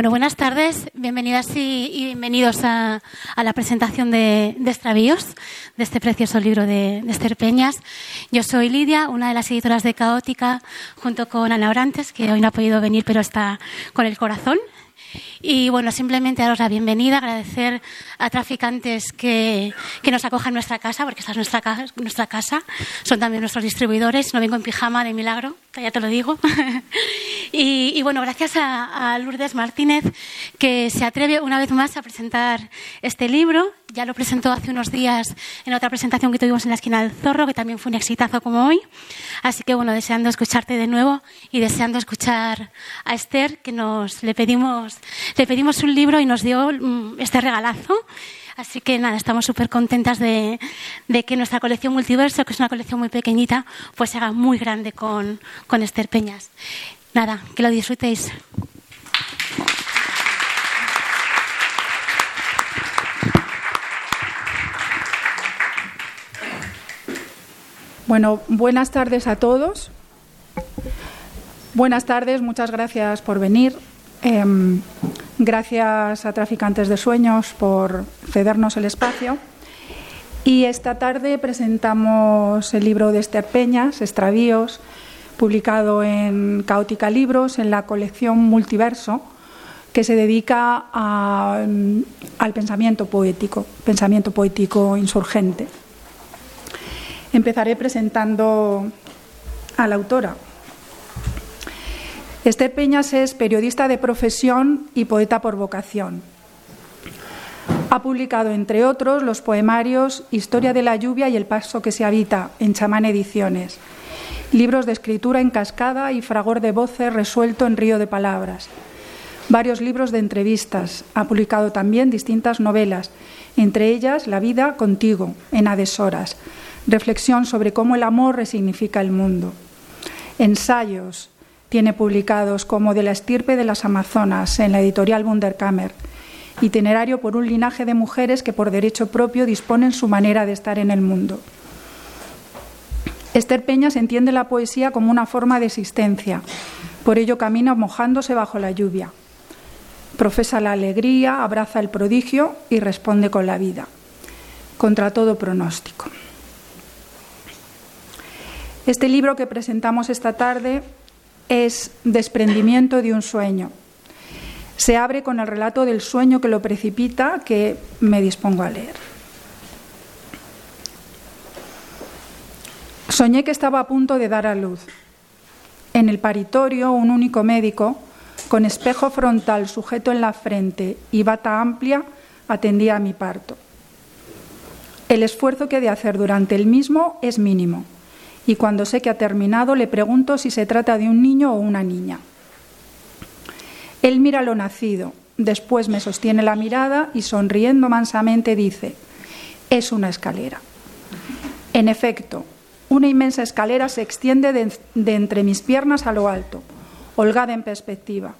Bueno, buenas tardes, bienvenidas y, bienvenidos a, la presentación de, de, Extravíos, de este precioso libro de, de, Peñas. Yo soy Lidia, una de las editoras de Caótica, junto con Ana Orantes, que hoy no ha podido venir, pero está con el corazón. Y bueno, simplemente daros la bienvenida, agradecer a traficantes que, que nos acojan en nuestra casa, porque esta es nuestra, casa, nuestra casa. Son también nuestros distribuidores. No vengo en pijama de milagro, ya te lo digo. y, y, bueno, gracias a, a Lourdes Martínez, que se atreve una vez más a presentar este libro. Ya lo presentó hace unos días en otra presentación que tuvimos en la esquina del Zorro, que también fue un exitazo como hoy. Así que bueno, deseando escucharte de nuevo y deseando escuchar a Esther, que nos le pedimos, le pedimos un libro y nos dio este regalazo. Así que nada, estamos súper contentas de, que nuestra colección Multiverso, que es una colección muy pequeñita, pues se haga muy grande con, con Esther Peñas. Nada, que lo disfrutéis. Bueno, buenas tardes a todos. Buenas tardes, muchas gracias por venir. Eh, gracias a Traficantes de Sueños por cedernos el espacio. Y esta tarde presentamos el libro de Esther Peñas, Extravíos, publicado en Caótica Libros, en la colección Multiverso, que se dedica al pensamiento poético, pensamiento poético insurgente. Empezaré presentando a la autora. Esther Peñas es periodista de profesión y poeta por vocación. Ha publicado, entre otros, los poemarios Historia de la lluvia y El paso que se habita en Chamán Ediciones, libros de escritura en cascada y fragor de voces resuelto en río de palabras, varios libros de entrevistas. Ha publicado también distintas novelas, entre ellas La vida contigo, en Adeshoras, reflexión sobre cómo el amor resignifica el mundo. Ensayos tiene publicados como De la estirpe de las Amazonas en la editorial Wunderkammer, itinerario por un linaje de mujeres que por derecho propio disponen su manera de estar en el mundo. Esther Peñas entiende la poesía como una forma de existencia, por ello camina mojándose bajo la lluvia. Profesa la alegría, abraza el prodigio y responde con la vida, contra todo pronóstico. Este libro que presentamos esta tarde es Desprendimiento de un sueño. Se abre con el relato del sueño que lo precipita que me dispongo a leer. Soñé que estaba a punto de dar a luz. En el paritorio, un único médico, con espejo frontal sujeto en la frente y bata amplia, atendía a mi parto. El esfuerzo que he de hacer durante el mismo es mínimo y cuando sé que ha terminado le pregunto si se trata de un niño o una niña. Él mira lo nacido, después me sostiene la mirada y sonriendo mansamente dice, es una escalera. En efecto, una inmensa escalera se extiende de, entre mis piernas a lo alto, holgada en perspectiva.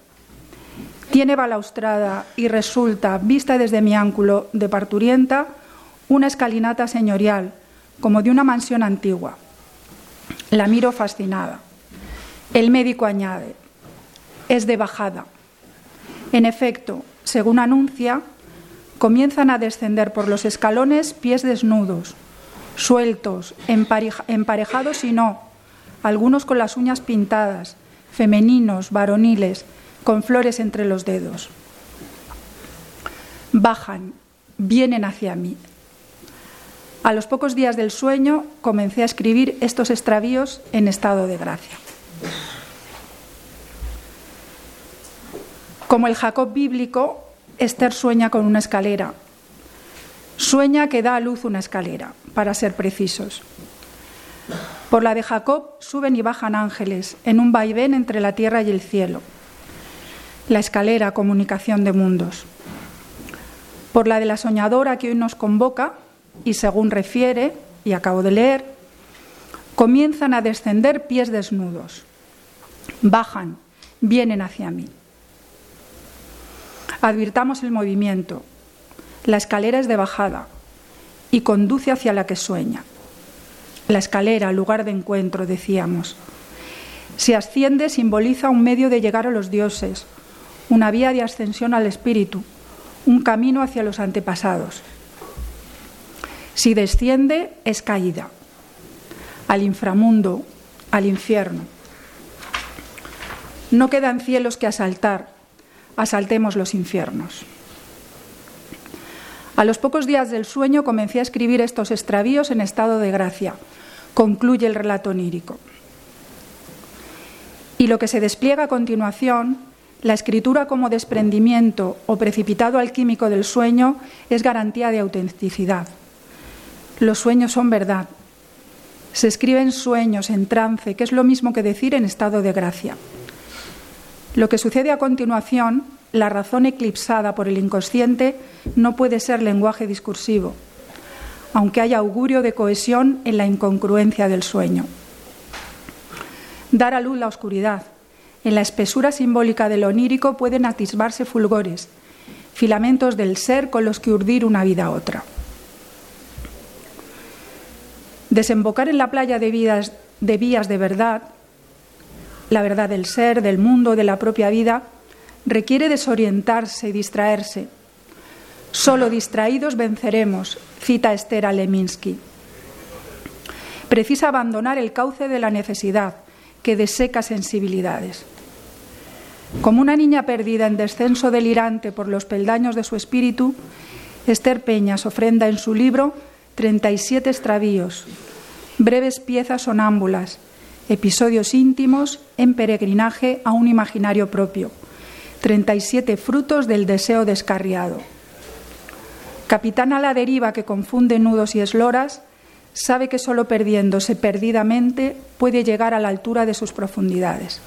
Tiene balaustrada y resulta, vista desde mi ángulo de parturienta, una escalinata señorial, como de una mansión antigua. La miro fascinada. El médico añade, es de bajada. En efecto, según anuncia, comienzan a descender por los escalones pies desnudos, sueltos, emparejados y no, algunos con las uñas pintadas, femeninos, varoniles, con flores entre los dedos. Bajan, vienen hacia mí. A los pocos días del sueño comencé a escribir estos extravíos en estado de gracia. Como el Jacob bíblico, Esther sueña con una escalera. Sueña que da a luz una escalera, para ser precisos. Por la de Jacob suben y bajan ángeles en un vaivén entre la tierra y el cielo. La escalera, comunicación de mundos. Por la de la soñadora que hoy nos convoca, y según refiere, y acabo de leer, comienzan a descender pies desnudos. Bajan, vienen hacia mí. Advirtamos el movimiento. La escalera es de bajada y conduce hacia la que sueña. La escalera, lugar de encuentro, decíamos. Si asciende, simboliza un medio de llegar a los dioses, una vía de ascensión al espíritu, un camino hacia los antepasados. Si desciende, es caída al inframundo, al infierno. No quedan cielos que asaltar, asaltemos los infiernos. A los pocos días del sueño comencé a escribir estos extravíos en estado de gracia, concluye el relato onírico. Y lo que se despliega a continuación, la escritura como desprendimiento o precipitado alquímico del sueño, es garantía de autenticidad. Los sueños son verdad. Se escriben sueños, en trance, que es lo mismo que decir en estado de gracia. Lo que sucede a continuación, la razón eclipsada por el inconsciente, no puede ser lenguaje discursivo, aunque haya augurio de cohesión en la incongruencia del sueño. Dar a luz la oscuridad. En la espesura simbólica del onírico pueden atisbarse fulgores, filamentos del ser con los que urdir una vida a otra. Desembocar en la playa de, vidas, de vías de verdad, la verdad del ser, del mundo, de la propia vida, requiere desorientarse y distraerse. Solo distraídos venceremos, cita Esther Leminsky. Precisa abandonar el cauce de la necesidad, que deseca sensibilidades. Como una niña perdida en descenso delirante por los peldaños de su espíritu, Esther Peñas ofrenda en su libro 37 extravíos, breves piezas sonámbulas, episodios íntimos en peregrinaje a un imaginario propio, 37 frutos del deseo descarriado. Capitán a la deriva que confunde nudos y esloras, sabe que solo perdiéndose perdidamente puede llegar a la altura de sus profundidades.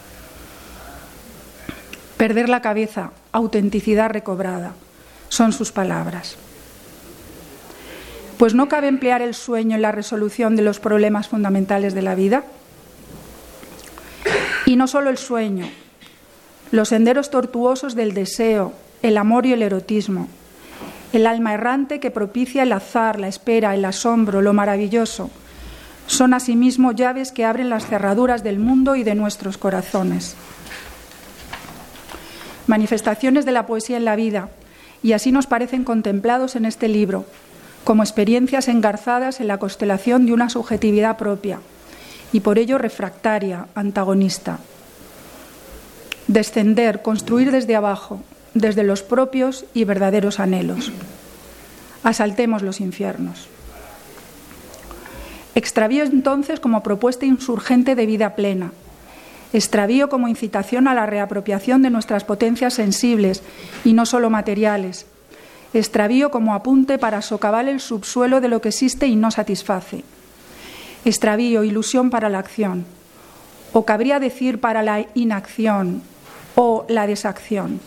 Perder la cabeza, autenticidad recobrada, son sus palabras. Pues no cabe emplear el sueño en la resolución de los problemas fundamentales de la vida. Y no solo el sueño, los senderos tortuosos del deseo, el amor y el erotismo, el alma errante que propicia el azar, la espera, el asombro, lo maravilloso, son asimismo llaves que abren las cerraduras del mundo y de nuestros corazones. Manifestaciones de la poesía en la vida, y así nos parecen contemplados en este libro, como experiencias engarzadas en la constelación de una subjetividad propia y por ello refractaria, antagonista. Descender, construir desde abajo, desde los propios y verdaderos anhelos. Asaltemos los infiernos. Extravío entonces como propuesta insurgente de vida plena. Extravío como incitación a la reapropiación de nuestras potencias sensibles y no solo materiales, extravío como apunte para socavar el subsuelo de lo que existe y no satisface. Extravío, ilusión para la acción, o cabría decir para la inacción o la desacción.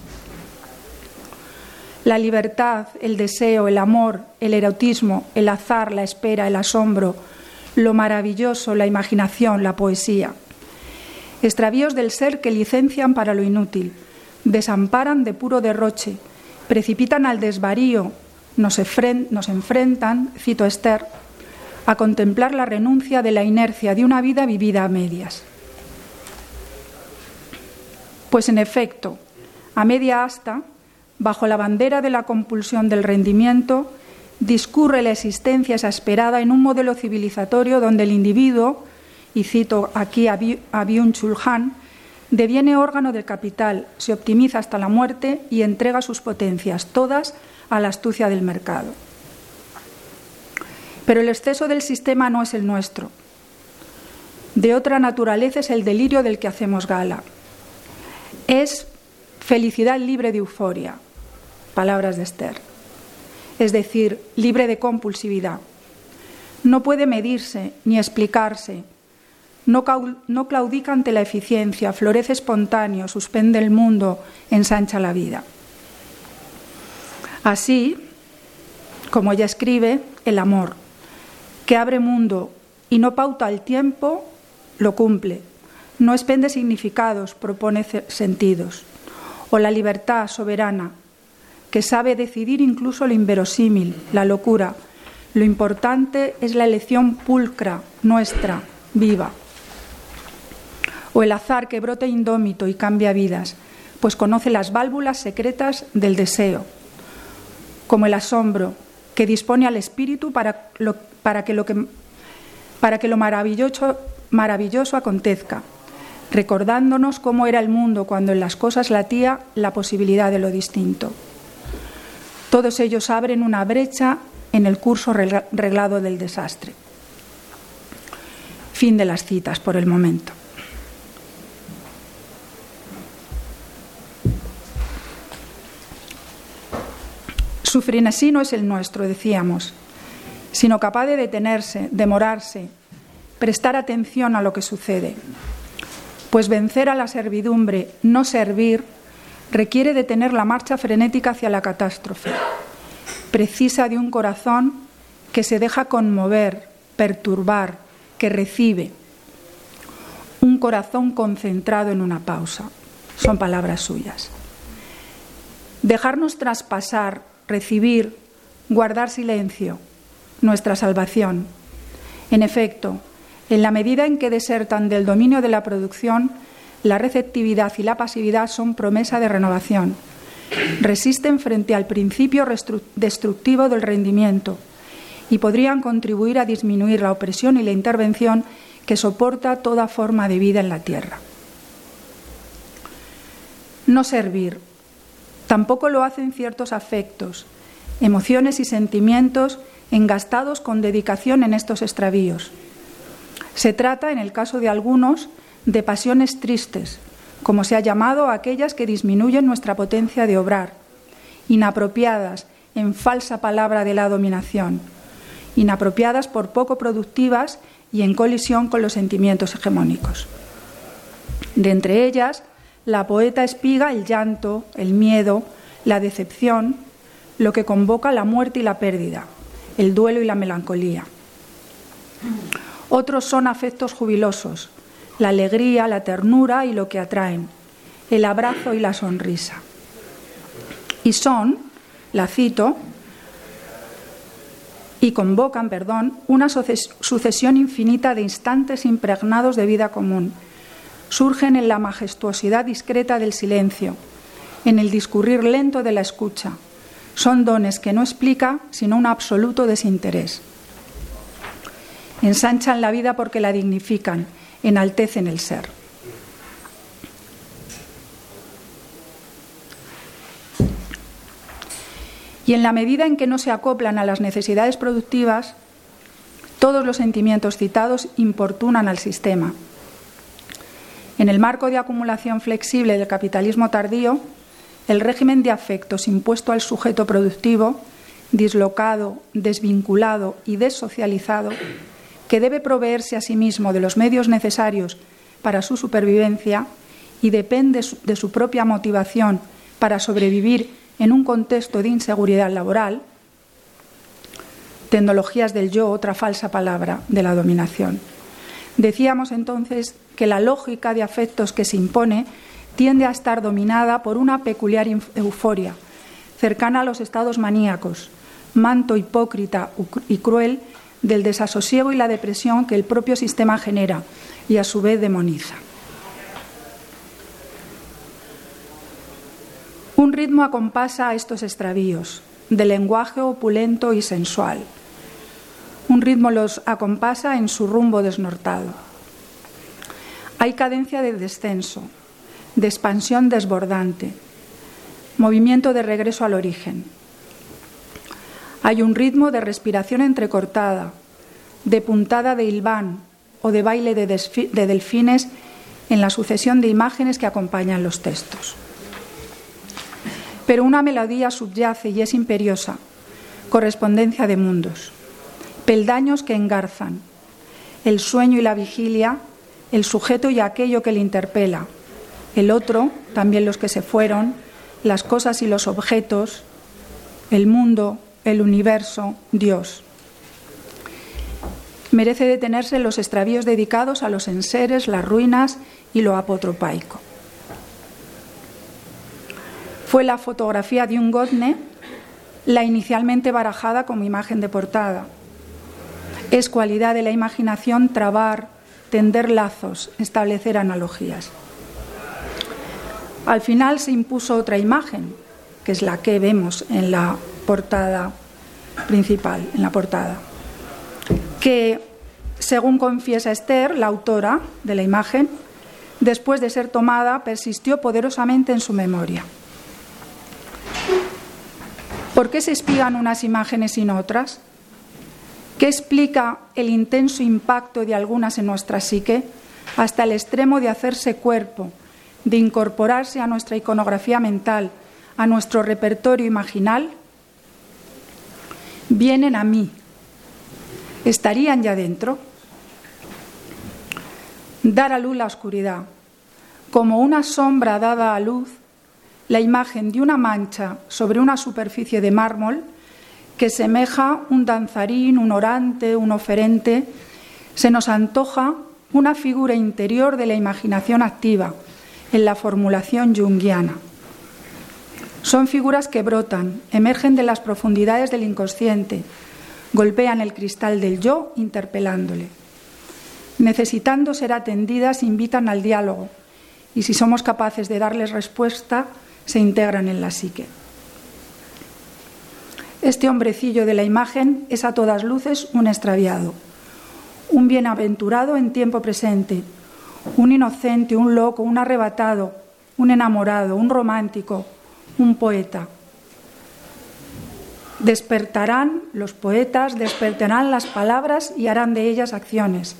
La libertad, el deseo, el amor, el erotismo, el azar, la espera, el asombro, lo maravilloso, la imaginación, la poesía. Extravíos del ser que licencian para lo inútil, desamparan de puro derroche, precipitan al desvarío, nos, enfrentan, cito Esther, a contemplar la renuncia de la inercia de una vida vivida a medias. Pues en efecto, a media asta, bajo la bandera de la compulsión del rendimiento, discurre la existencia exasperada en un modelo civilizatorio donde el individuo, y cito aquí a Byung-Chul deviene órgano del capital, se optimiza hasta la muerte y entrega sus potencias, todas a la astucia del mercado. Pero el exceso del sistema no es el nuestro. De otra naturaleza es el delirio del que hacemos gala. Es felicidad libre de euforia, palabras de Esther. Es decir, libre de compulsividad. No puede medirse ni explicarse, no, claudica ante la eficiencia, florece espontáneo, suspende el mundo, ensancha la vida. Así, como ella escribe, el amor, que abre mundo y no pauta el tiempo, lo cumple, no expende significados, propone sentidos. O la libertad soberana, que sabe decidir incluso lo inverosímil, la locura. Lo importante es la elección pulcra, nuestra, viva. O el azar que brota indómito y cambia vidas, pues conoce las válvulas secretas del deseo. Como el asombro, que dispone al espíritu para, que, lo maravilloso acontezca, recordándonos cómo era el mundo cuando en las cosas latía la posibilidad de lo distinto. Todos ellos abren una brecha en el curso reglado del desastre. Fin de las citas por el momento. Su frenesí no es el nuestro, decíamos, sino capaz de detenerse, demorarse, prestar atención a lo que sucede. Pues vencer a la servidumbre, no servir, requiere detener la marcha frenética hacia la catástrofe. Precisa de un corazón que se deja conmover, perturbar, que recibe. Un corazón concentrado en una pausa. Son palabras suyas. Dejarnos traspasar recibir, guardar silencio, nuestra salvación. En efecto, en la medida en que desertan del dominio de la producción, la receptividad y la pasividad son promesa de renovación. Resisten frente al principio destructivo del rendimiento y podrían contribuir a disminuir la opresión y la intervención que soporta toda forma de vida en la tierra. No servir, Tampoco lo hacen ciertos afectos, emociones y sentimientos engastados con dedicación en estos extravíos. Se trata, en el caso de algunos, de pasiones tristes, como se ha llamado a aquellas que disminuyen nuestra potencia de obrar, inapropiadas en falsa palabra de la dominación, inapropiadas por poco productivas y en colisión con los sentimientos hegemónicos. De entre ellas, la poeta espiga el llanto, el miedo, la decepción, lo que convoca la muerte y la pérdida, el duelo y la melancolía. Otros son afectos jubilosos, la alegría, la ternura y lo que atraen, el abrazo y la sonrisa. Y son, la cito, y convocan, perdón, una sucesión infinita de instantes impregnados de vida común, surgen en la majestuosidad discreta del silencio, en el discurrir lento de la escucha. Son dones que no explica sino un absoluto desinterés. Ensanchan la vida porque la dignifican, enaltecen el ser. Y en la medida en que no se acoplan a las necesidades productivas, todos los sentimientos citados importunan al sistema en el marco de acumulación flexible del capitalismo tardío, el régimen de afectos impuesto al sujeto productivo, dislocado, desvinculado y desocializado, que debe proveerse a sí mismo de los medios necesarios para su supervivencia y depende de su propia motivación para sobrevivir en un contexto de inseguridad laboral, tecnologías del yo, otra falsa palabra de la dominación. Decíamos entonces que la lógica de afectos que se impone tiende a estar dominada por una peculiar euforia, cercana a los estados maníacos, manto hipócrita y cruel del desasosiego y la depresión que el propio sistema genera y a su vez demoniza. Un ritmo acompasa a estos extravíos, de lenguaje opulento y sensual, un ritmo los acompasa en su rumbo desnortado. Hay cadencia de descenso, de expansión desbordante, movimiento de regreso al origen. Hay un ritmo de respiración entrecortada, de puntada de hilván o de baile de, de delfines en la sucesión de imágenes que acompañan los textos. Pero una melodía subyace y es imperiosa, correspondencia de mundos peldaños que engarzan, el sueño y la vigilia, el sujeto y aquello que le interpela, el otro, también los que se fueron, las cosas y los objetos, el mundo, el universo, Dios. Merece detenerse los extravíos dedicados a los enseres, las ruinas y lo apotropaico. Fue la fotografía de un Godne la inicialmente barajada como imagen de portada. Es cualidad de la imaginación trabar, tender lazos, establecer analogías. Al final se impuso otra imagen, que es la que vemos en la portada principal, en la portada, que según confiesa Esther, la autora de la imagen, después de ser tomada, persistió poderosamente en su memoria. ¿Por qué se espigan unas imágenes no otras? ¿Qué explica el intenso impacto de algunas en nuestra psique hasta el extremo de hacerse cuerpo, de incorporarse a nuestra iconografía mental, a nuestro repertorio imaginal? Vienen a mí. ¿Estarían ya dentro? Dar a luz la oscuridad, como una sombra dada a luz la imagen de una mancha sobre una superficie de mármol que semeja un danzarín, un orante, un oferente, se nos antoja una figura interior de la imaginación activa en la formulación junguiana. Son figuras que brotan, emergen de las profundidades del inconsciente, golpean el cristal del yo interpelándole. Necesitando ser atendidas, invitan al diálogo y si somos capaces de darles respuesta, se integran en la psique. Este hombrecillo de la imagen es a todas luces un extraviado, un bienaventurado en tiempo presente, un inocente, un loco, un arrebatado, un enamorado, un romántico, un poeta. Despertarán los poetas, despertarán las palabras y harán de ellas acciones,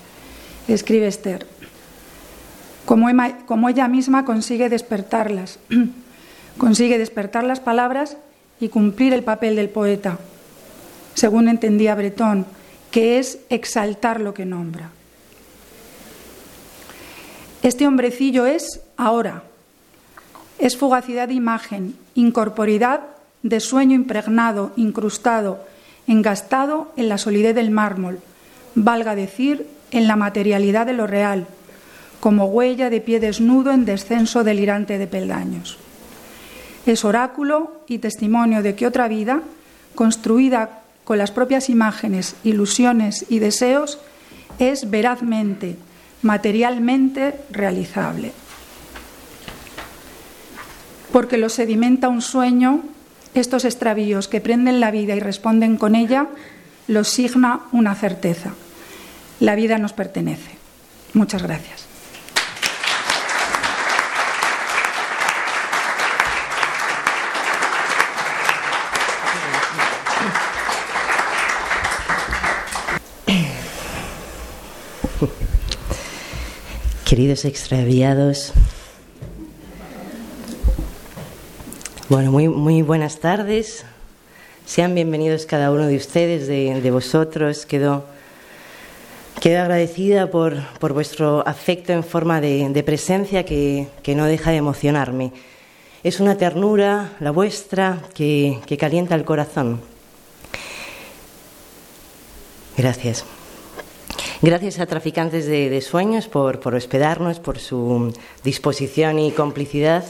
escribe Esther, como ella misma consigue despertarlas consigue despertar las palabras y cumplir el papel del poeta, según entendía Bretón, que es exaltar lo que nombra. Este hombrecillo es ahora, es fugacidad de imagen, incorporidad de sueño impregnado, incrustado, engastado en la solidez del mármol, valga decir, en la materialidad de lo real, como huella de pie desnudo en descenso delirante de peldaños es oráculo y testimonio de que otra vida, construida con las propias imágenes, ilusiones y deseos, es verazmente, materialmente realizable. Porque lo sedimenta un sueño, estos extravíos que prenden la vida y responden con ella, los signa una certeza. La vida nos pertenece. Muchas gracias. Queridos extraviados, bueno, muy, muy buenas tardes. Sean bienvenidos cada uno de ustedes, de, vosotros. Quedo, quedo agradecida por, por, vuestro afecto en forma de, presencia que, que, no deja de emocionarme. Es una ternura, la vuestra, que, que calienta el corazón. Gracias. Gracias a Traficantes de, Sueños por, hospedarnos, por su disposición y complicidad.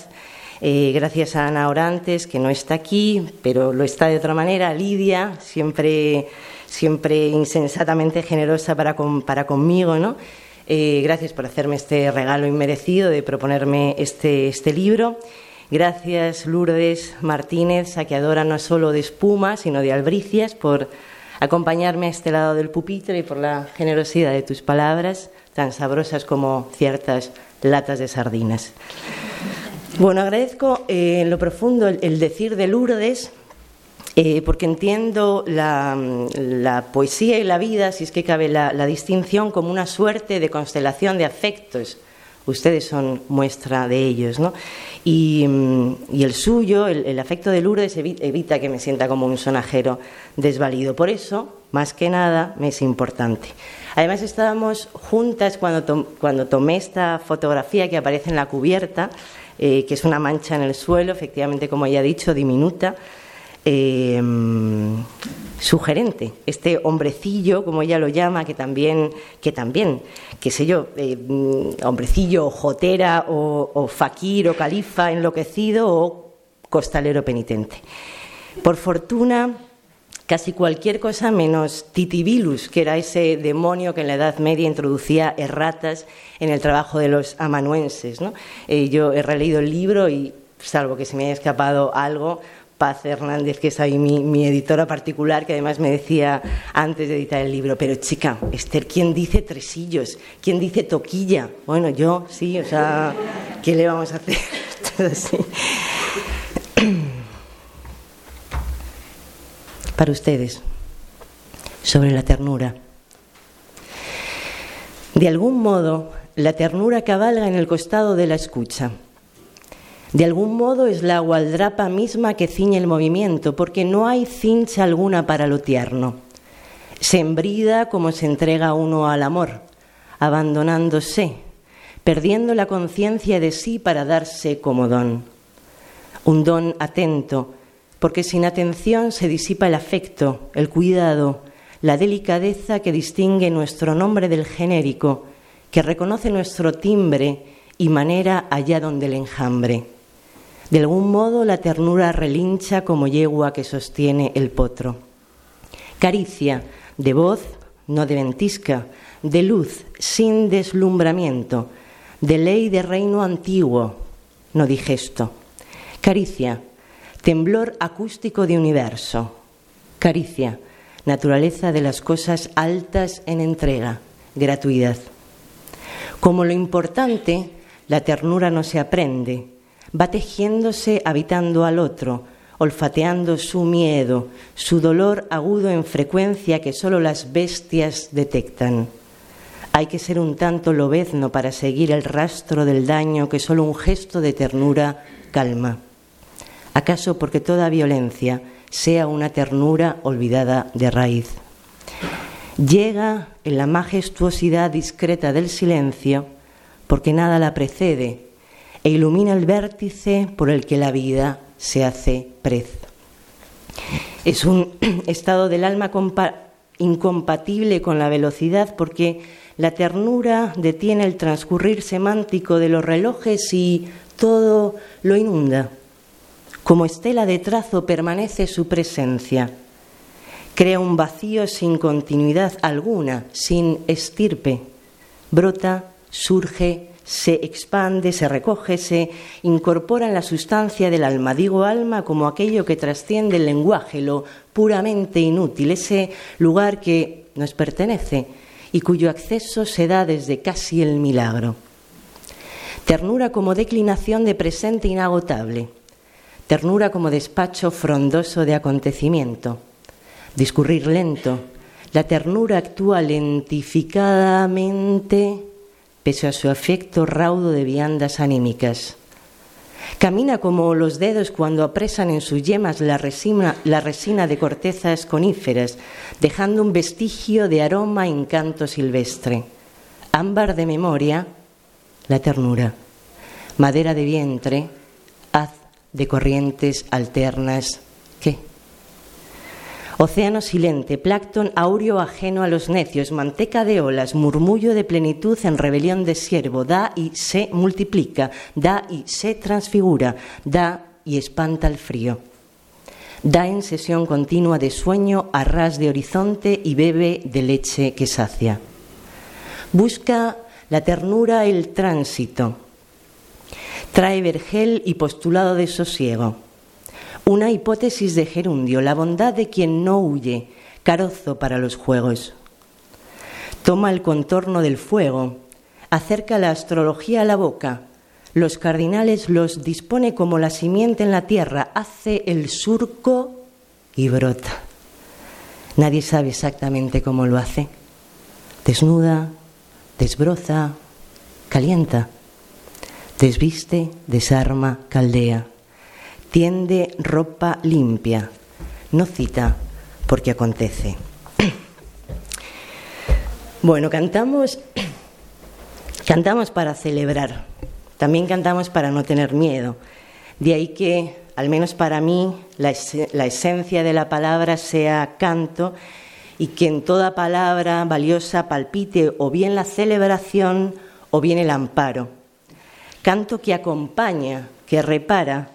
Eh, gracias a Ana Orantes, que no está aquí, pero lo está de otra manera. Lidia, siempre, siempre insensatamente generosa para, para conmigo, ¿no? Eh, gracias por hacerme este regalo inmerecido de proponerme este, este libro. Gracias, Lourdes Martínez, saqueadora no solo de espuma, sino de albricias, por acompañarme a este lado del pupitre y por la generosidad de tus palabras, tan sabrosas como ciertas latas de sardinas. Bueno, agradezco eh, en lo profundo el, decir de Lourdes, eh, porque entiendo la, poesía y la vida, si es que cabe la, distinción, como una suerte de constelación de afectos. Ustedes son muestra de ellos, ¿no? Y, el suyo, el, afecto de Lourdes, evita que me sienta como un sonajero desvalido. Por eso, más que nada, me es importante. Además, estábamos juntas cuando, cuando tomé esta fotografía que aparece en la cubierta, eh, que es una mancha en el suelo, efectivamente, como ya he dicho, diminuta. Eh, sugerente, este hombrecillo, como ella lo llama, que también, que también, qué sé yo, eh, hombrecillo, jotera, o, o faquir, o califa enloquecido, o costalero penitente. Por fortuna, casi cualquier cosa menos Titibilus, que era ese demonio que en la Edad Media introducía erratas en el trabajo de los amanuenses. ¿no? Eh, yo he releído el libro y, salvo que se me haya escapado algo, Paz Hernández, que es ahí mi, editora particular, que además me decía antes de editar el libro, pero chica, Esther, ¿quién dice tresillos? ¿Quién dice toquilla? Bueno, yo sí, o sea, ¿qué le vamos a hacer? Para ustedes, sobre la ternura. De algún modo, la ternura cabalga en el costado de la escucha. De algún modo es la gualdrapa misma que ciñe el movimiento, porque no hay cincha alguna para lo tierno. Se embrida como se entrega uno al amor, abandonándose, perdiendo la conciencia de sí para darse como don. Un don atento, porque sin atención se disipa el afecto, el cuidado, la delicadeza que distingue nuestro nombre del genérico, que reconoce nuestro timbre y manera allá donde el enjambre. De algún modo la ternura relincha como yegua que sostiene el potro. Caricia, de voz, no de ventisca, de luz, sin deslumbramiento, de ley de reino antiguo, no digesto. Caricia, temblor acústico de universo. Caricia, naturaleza de las cosas altas en entrega, gratuidad. Como lo importante, la ternura no se aprende, va tejiéndose habitando al otro, olfateando su miedo, su dolor agudo en frecuencia que solo las bestias detectan. Hay que ser un tanto lobezno para seguir el rastro del daño que solo un gesto de ternura calma. ¿Acaso porque toda violencia sea una ternura olvidada de raíz? Llega en la majestuosidad discreta del silencio porque nada la precede e ilumina el vértice por el que la vida se hace prez. Es un estado del alma incompatible con la velocidad porque la ternura detiene el transcurrir semántico de los relojes y todo lo inunda. Como estela de trazo permanece su presencia. Crea un vacío sin continuidad alguna, sin estirpe. Brota, surge, se expande, se recoge, se incorpora en la sustancia del alma. Digo alma como aquello que trasciende el lenguaje, lo puramente inútil, ese lugar que nos pertenece y cuyo acceso se da desde casi el milagro. Ternura como declinación de presente inagotable, ternura como despacho frondoso de acontecimiento, discurrir lento, la ternura actúa lentificadamente pese a su afecto raudo de viandas anímicas. Camina como los dedos cuando apresan en sus yemas la resina, de cortezas coníferas, dejando un vestigio de aroma en canto silvestre. Ámbar de memoria, la ternura. Madera de vientre, haz de corrientes alternas, ¿qué? Océano silente, plácton aureo ajeno a los necios, manteca de olas, murmullo de plenitud en rebelión de siervo, da y se multiplica, da y se transfigura, da y espanta el frío. Da en sesión continua de sueño a ras de horizonte y bebe de leche que sacia. Busca la ternura el tránsito. Trae vergel y postulado de sosiego una hipótesis de gerundio, la bondad de quien no huye, carozo para los juegos. Toma el contorno del fuego, acerca la astrología a la boca, los cardinales los dispone como la simiente en la tierra, hace el surco y brota. Nadie sabe exactamente cómo lo hace. Desnuda, desbroza, calienta, desviste, desarma, caldea tiende ropa limpia, no cita porque acontece. Bueno, cantamos, cantamos para celebrar, también cantamos para no tener miedo. De ahí que al menos para mí, la, la esencia de la palabra sea canto y que en toda palabra valiosa palpite o bien la celebración o bien el amparo. Canto que acompaña, que repara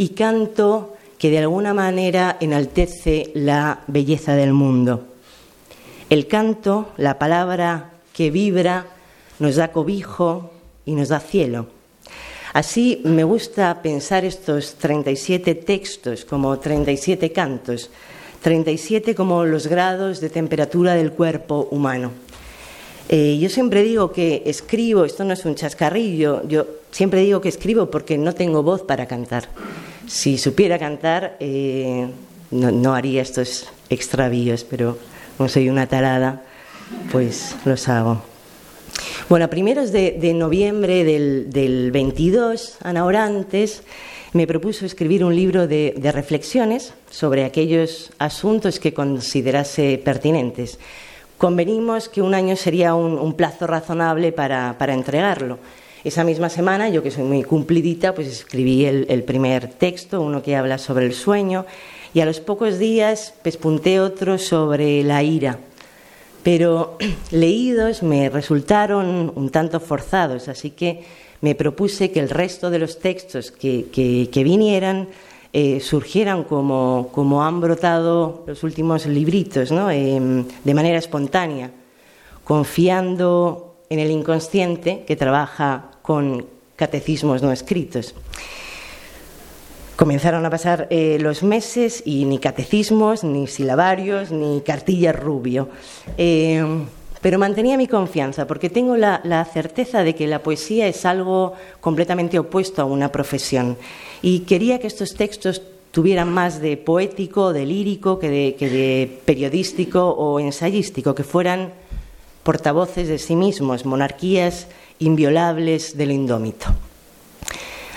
y canto que de alguna manera enaltece la belleza del mundo. El canto, la palabra que vibra, nos da cobijo y nos da cielo. Así me gusta pensar estos 37 textos como 37 cantos, 37 como los grados de temperatura del cuerpo humano. Eh, yo siempre digo que escribo, esto no es un chascarrillo, yo siempre digo que escribo porque no tengo voz para cantar. Si supiera cantar, eh, no, haría estos extravíos, pero como soy una tarada, pues los hago. Bueno, a primeros de, noviembre del, del 22, Ana Orantes, me propuso escribir un libro de, reflexiones sobre aquellos asuntos que considerase pertinentes. Convenimos que un año sería un, plazo razonable para, entregarlo. Esa misma semana, yo que soy muy cumplidita, pues escribí el, primer texto, uno que habla sobre el sueño, y a los pocos días pespunté otro sobre la ira. Pero leídos me resultaron un tanto forzados, así que me propuse que el resto de los textos que, vinieran eh, surgieran como, como, han brotado los últimos libritos, ¿no? Em, de manera espontánea, confiando en el inconsciente que trabaja con catecismos no escritos. Comenzaron a pasar eh, los meses y ni catecismos, ni silabarios, ni cartillas rubio. Em, pero mantenía mi confianza porque tengo la, certeza de que la poesía es algo completamente opuesto a una profesión. Y quería que estos textos tuvieran más de poético, de lírico, que de periodístico o ensayístico, que fueran portavoces de sí mismos, monarquías inviolables del indómito.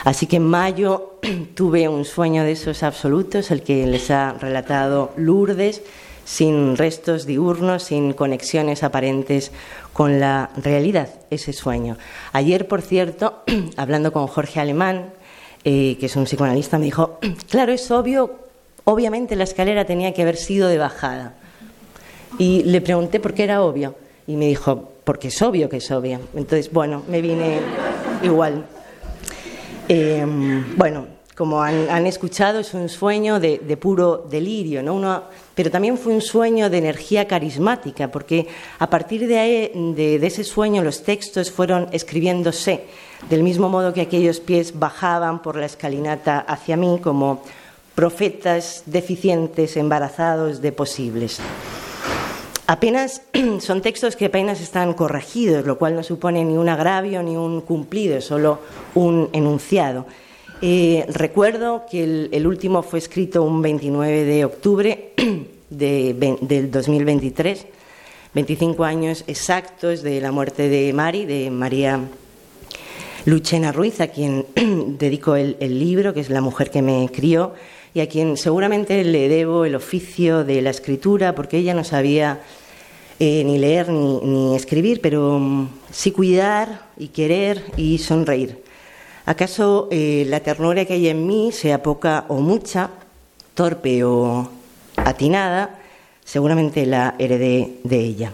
Así que en mayo tuve un sueño de esos absolutos, el que les ha relatado Lourdes, sin restos diurnos, sin conexiones aparentes con la realidad, ese sueño. Ayer, por cierto, hablando con Jorge Alemán, eh, que es un psicoanalista, me dijo, claro, es obvio, obviamente la escalera tenía que haber sido de bajada. Y le pregunté por qué era obvio. Y me dijo, porque es obvio que es obvio. Entonces, bueno, me vine igual. Eh, bueno, como han, escuchado, es un sueño de, puro delirio, ¿no? Uno, pero también fue un sueño de energía carismática, porque a partir de, de, ese sueño los textos fueron escribiéndose, del mismo modo que aquellos pies bajaban por la escalinata hacia mí como profetas deficientes, embarazados de posibles. Apenas son textos que apenas están corregidos, lo cual no supone ni un agravio ni un cumplido, solo un enunciado. Eh, recuerdo que el, último fue escrito un 29 de octubre del 2023, 25 años exactos de la muerte de Mari, de María Luchena Ruiz, a quien dedico el, libro, que es la mujer que me crió, y a quien seguramente le debo el oficio de la escritura, porque ella no sabía eh, ni leer ni, ni escribir, pero mm, sí cuidar y querer y sonreír. ¿Acaso eh, la ternura que hay en mí, sea poca o mucha, torpe o atinada, seguramente la heredé de ella?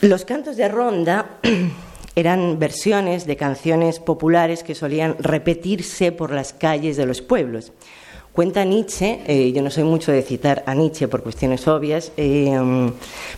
Los cantos de ronda eran versiones de canciones populares que solían repetirse por las calles de los pueblos. Cuenta Nietzsche, eh, yo no soy mucho de citar a Nietzsche por cuestiones obvias, eh,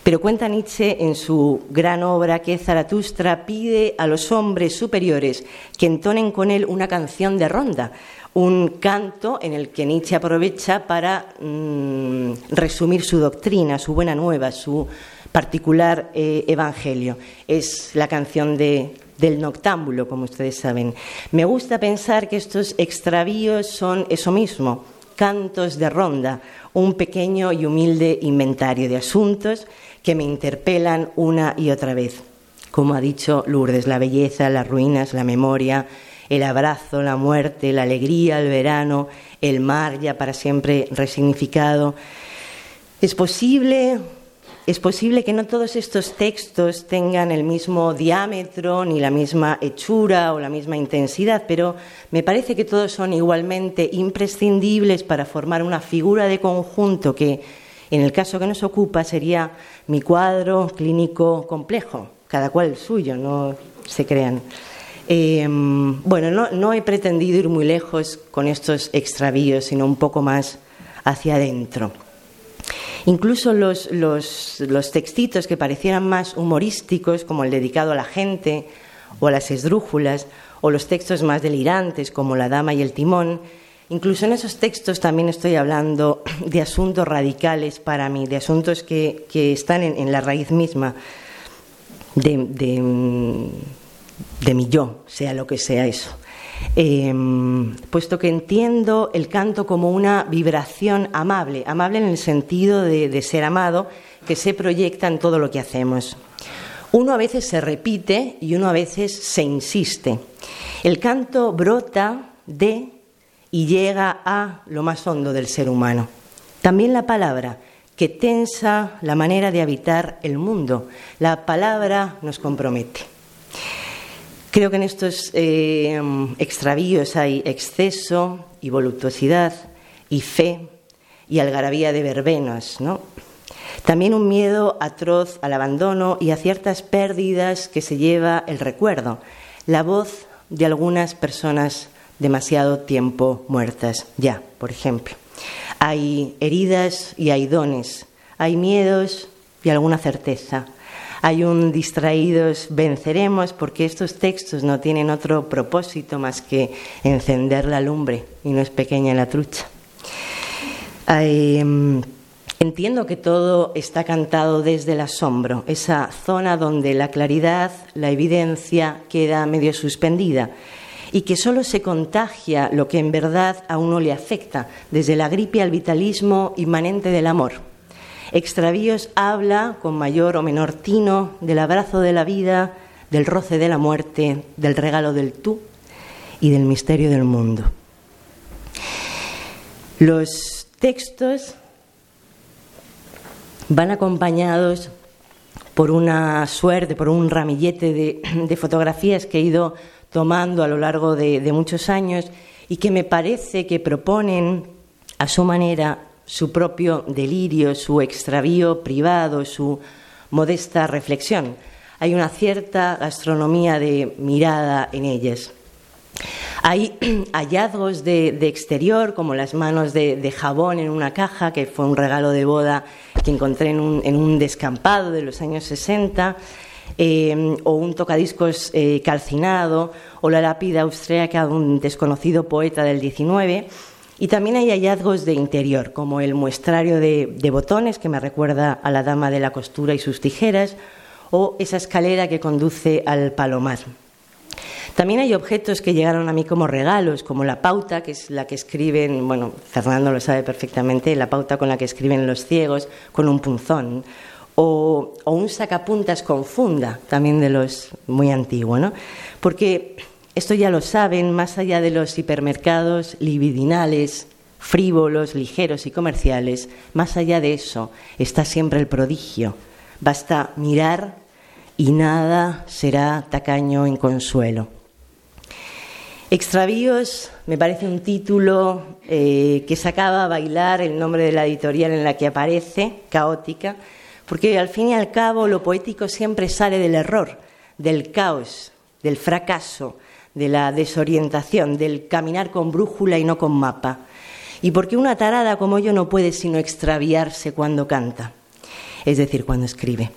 pero cuenta Nietzsche en su gran obra que Zaratustra pide a los hombres superiores que entonen con él una canción de ronda, un canto en el que Nietzsche aprovecha para mm, resumir su doctrina, su buena nueva, su particular eh, evangelio. Es la canción de del noctámbulo, como ustedes saben. Me gusta pensar que estos extravíos son eso mismo, cantos de ronda, un pequeño y humilde inventario de asuntos que me interpelan una y otra vez. Como ha dicho Lourdes, la belleza, las ruinas, la memoria, el abrazo, la muerte, la alegría, el verano, el mar ya para siempre resignificado. Es posible Es posible que no todos estos textos tengan el mismo diámetro, ni la misma hechura o la misma intensidad, pero me parece que todos son igualmente imprescindibles para formar una figura de conjunto que, en el caso que nos ocupa, sería mi cuadro clínico complejo, cada cual el suyo, no se crean. Em, bueno, no, no he pretendido ir muy lejos con estos extravíos, sino un poco más hacia adentro. Incluso los, los, textitos que parecieran más humorísticos, como el dedicado a la gente o a las esdrújulas, o los textos más delirantes, como La Dama y el Timón, incluso en esos textos también estoy hablando de asuntos radicales para mí, de asuntos que, están en, la raíz misma de, de mi yo, sea lo que sea eso. Em, puesto que entiendo el canto como una vibración amable, amable en el sentido de, ser amado, que se proyecta en todo lo que hacemos. Uno a veces se repite y uno a veces se insiste. El canto brota de y llega a lo más hondo del ser humano. También la palabra, que tensa la manera de habitar el mundo. La palabra nos compromete. Creo que en estos eh, extravíos hay exceso y voluptuosidad y fe y algarabía de verbenas, ¿no? También un miedo atroz al abandono y a ciertas pérdidas que se lleva el recuerdo, la voz de algunas personas demasiado tiempo muertas ya, por ejemplo. Hay heridas y hay dones, hay miedos y alguna certeza, hay un distraídos venceremos porque estos textos no tienen otro propósito más que encender la lumbre y no es pequeña la trucha. Em, entiendo que todo está cantado desde el asombro, esa zona donde la claridad, la evidencia queda medio suspendida y que solo se contagia lo que en verdad a uno le afecta, desde la gripe al vitalismo inmanente del amor. Extravíos habla con mayor o menor tino del abrazo de la vida, del roce de la muerte, del regalo del tú y del misterio del mundo. Los textos van acompañados por una suerte, por un ramillete de, fotografías que he ido tomando a lo largo de muchos años y que me parece que proponen a su manera su propio delirio, su extravío privado, su modesta reflexión. Hay una cierta gastronomía de mirada en ellas. Hay hallazgos de, exterior, como las manos de, jabón en una caja, que fue un regalo de boda que encontré en un, descampado de los años 60, eh, o un tocadiscos eh, calcinado, o la lápida austríaca de un desconocido poeta del 19 y también hay hallazgos de interior, como el muestrario de, botones, que me recuerda a la dama de la costura y sus tijeras, o esa escalera que conduce al palomar. También hay objetos que llegaron a mí como regalos, como la pauta, que es la que escriben, bueno, Fernando lo sabe perfectamente, la pauta con la que escriben los ciegos, con un punzón, o, un sacapuntas con funda, también de los muy antiguos, ¿no? Porque esto ya lo saben, más allá de los hipermercados libidinales, frívolos, ligeros y comerciales, más allá de eso está siempre el prodigio. Basta mirar y nada será tacaño en consuelo. Extravíos me parece un título eh, que sacaba a bailar el nombre de la editorial en la que aparece, caótica, porque al fin y al cabo lo poético siempre sale del error, del caos, del fracaso, de la desorientación, del caminar con brújula y no con mapa. Y porque una tarada como yo no puede sino extraviarse cuando canta, es decir, cuando escribe.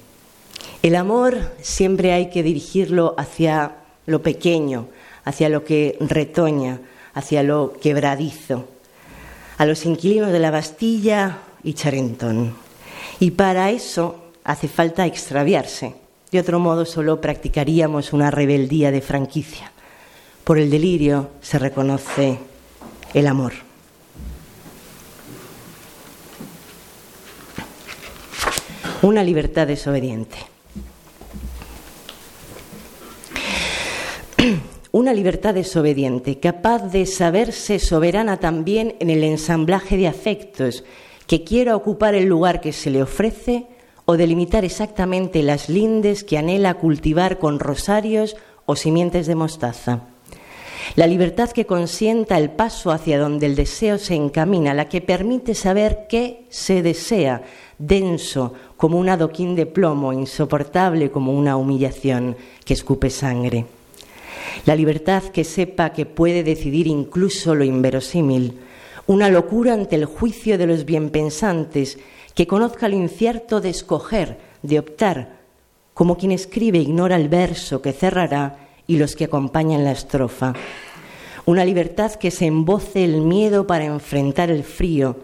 El amor siempre hay que dirigirlo hacia lo pequeño, hacia lo que retoña, hacia lo quebradizo, a los inquilinos de la Bastilla y Charenton. Y para eso hace falta extraviarse. De otro modo, solo practicaríamos una rebeldía de franquicia. Por el delirio se reconoce el amor. Una libertad desobediente. Una libertad desobediente, capaz de saberse soberana también en el ensamblaje de afectos, que quiera ocupar el lugar que se le ofrece o delimitar exactamente las lindes que anhela cultivar con rosarios o simientes de mostaza. La libertad que consienta el paso hacia donde el deseo se encamina, la que permite saber qué se desea, denso como un adoquín de plomo, insoportable como una humillación que escupe sangre. La libertad que sepa que puede decidir incluso lo inverosímil, una locura ante el juicio de los bienpensantes, que conozca lo incierto de escoger, de optar, como quien escribe ignora el verso que cerrará y los que acompañan la estrofa. Una libertad que se emboce el miedo para enfrentar el frío,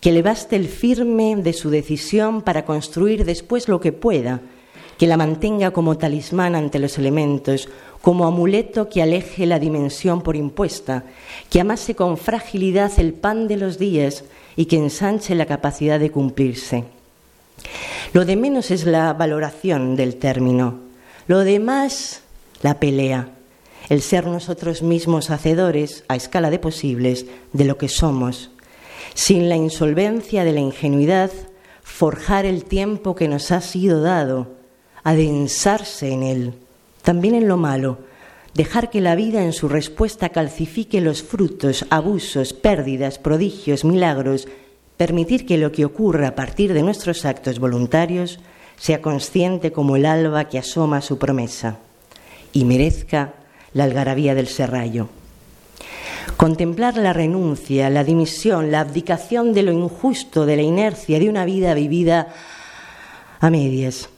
que le baste el firme de su decisión para construir después lo que pueda, que la mantenga como talismán ante los elementos, como amuleto que aleje la dimensión por impuesta, que amase con fragilidad el pan de los días y que ensanche la capacidad de cumplirse. Lo de menos es la valoración del término, lo demás la pelea, el ser nosotros mismos hacedores, a escala de posibles, de lo que somos, sin la insolvencia de la ingenuidad, forjar el tiempo que nos ha sido dado, adensarse en él, también en lo malo, dejar que la vida en su respuesta calcifique los frutos, abusos, pérdidas, prodigios, milagros, permitir que lo que ocurra a partir de nuestros actos voluntarios sea consciente como el alba que asoma su promesa y merezca la algarabía del serrallo. Contemplar la renuncia, la dimisión, la abdicación de lo injusto, de la inercia de una vida vivida a medias.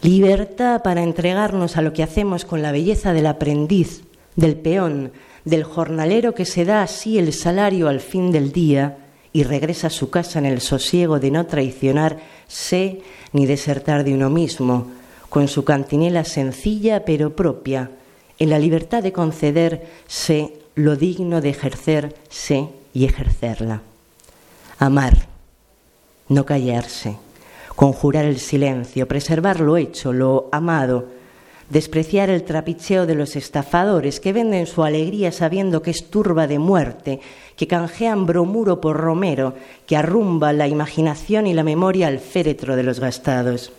Libertad para entregarnos a lo que hacemos con la belleza del aprendiz, del peón, del jornalero que se da así el salario al fin del día y regresa a su casa en el sosiego de no traicionarse ni desertar de uno mismo, con su cantinela sencilla pero propia, en la libertad de concederse lo digno de ejercerse y ejercerla. Amar, no callarse, conjurar el silencio, preservar lo hecho, lo amado, despreciar el trapicheo de los estafadores que venden su alegría sabiendo que es turba de muerte, que canjean bromuro por romero, que arrumba la imaginación y la memoria al féretro de los gastados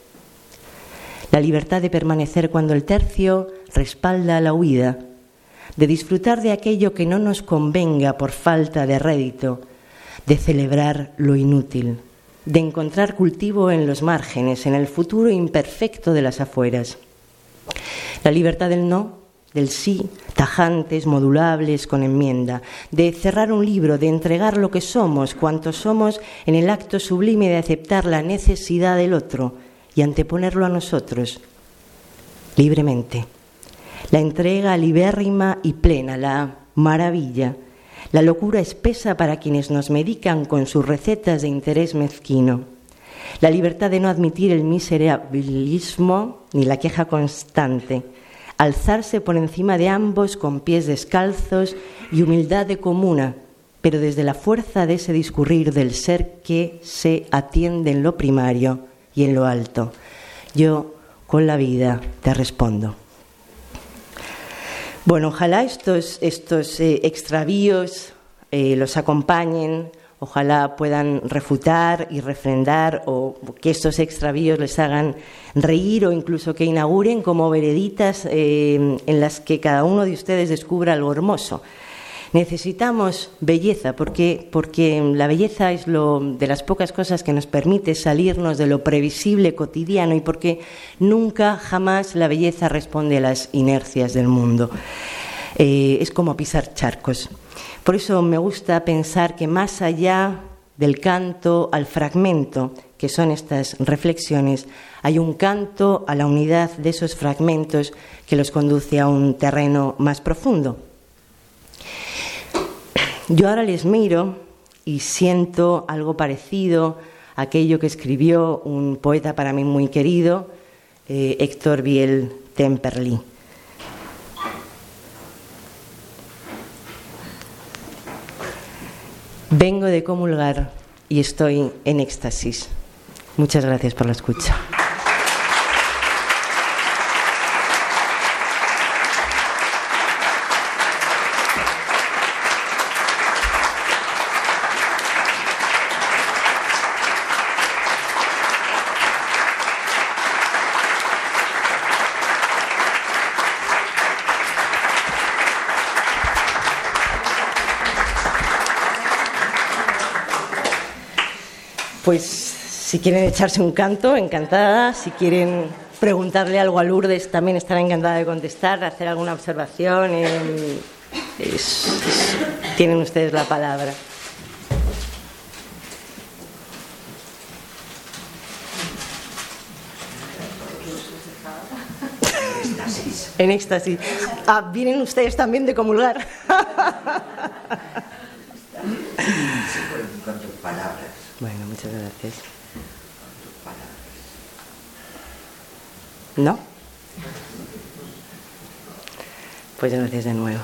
la libertad de permanecer cuando el tercio respalda la huida, de disfrutar de aquello que no nos convenga por falta de rédito, de celebrar lo inútil, de encontrar cultivo en los márgenes, en el futuro imperfecto de las afueras. La libertad del no, del sí, tajantes, modulables, con enmienda, de cerrar un libro, de entregar lo que somos, cuanto somos, en el acto sublime de aceptar la necesidad del otro, y anteponerlo a nosotros libremente. La entrega libérrima y plena, la maravilla, la locura espesa para quienes nos medican con sus recetas de interés mezquino, la libertad de no admitir el miserabilismo ni la queja constante, alzarse por encima de ambos con pies descalzos y humildad de comuna, pero desde la fuerza de ese discurrir del ser que se atiende en lo primario y en lo alto. Yo con la vida te respondo. Bueno, ojalá estos, estos eh, extravíos eh, los acompañen, ojalá puedan refutar y refrendar o que estos extravíos les hagan reír o incluso que inauguren como vereditas eh, en las que cada uno de ustedes descubra algo hermoso. Necesitamos belleza porque, porque la belleza es lo, de las pocas cosas que nos permite salirnos de lo previsible cotidiano y porque nunca, jamás la belleza responde a las inercias del mundo. Eh, es como pisar charcos. Por eso me gusta pensar que más allá del canto al fragmento, que son estas reflexiones, hay un canto a la unidad de esos fragmentos que los conduce a un terreno más profundo. Yo ahora les miro y siento algo parecido a aquello que escribió un poeta para mí muy querido, eh, Héctor Biel Temperley. Vengo de comulgar y estoy en éxtasis. Muchas gracias por la escucha. Pues si quieren echarse un canto, encantada. Si quieren preguntarle algo a Lourdes, también estará encantada de contestar, hacer alguna observación. eh, es- es- tienen ustedes la palabra. En éxtasis. Ah, vienen ustedes también de comulgar. Bueno, muchas gracias. ¿No? Pues gracias de nuevo.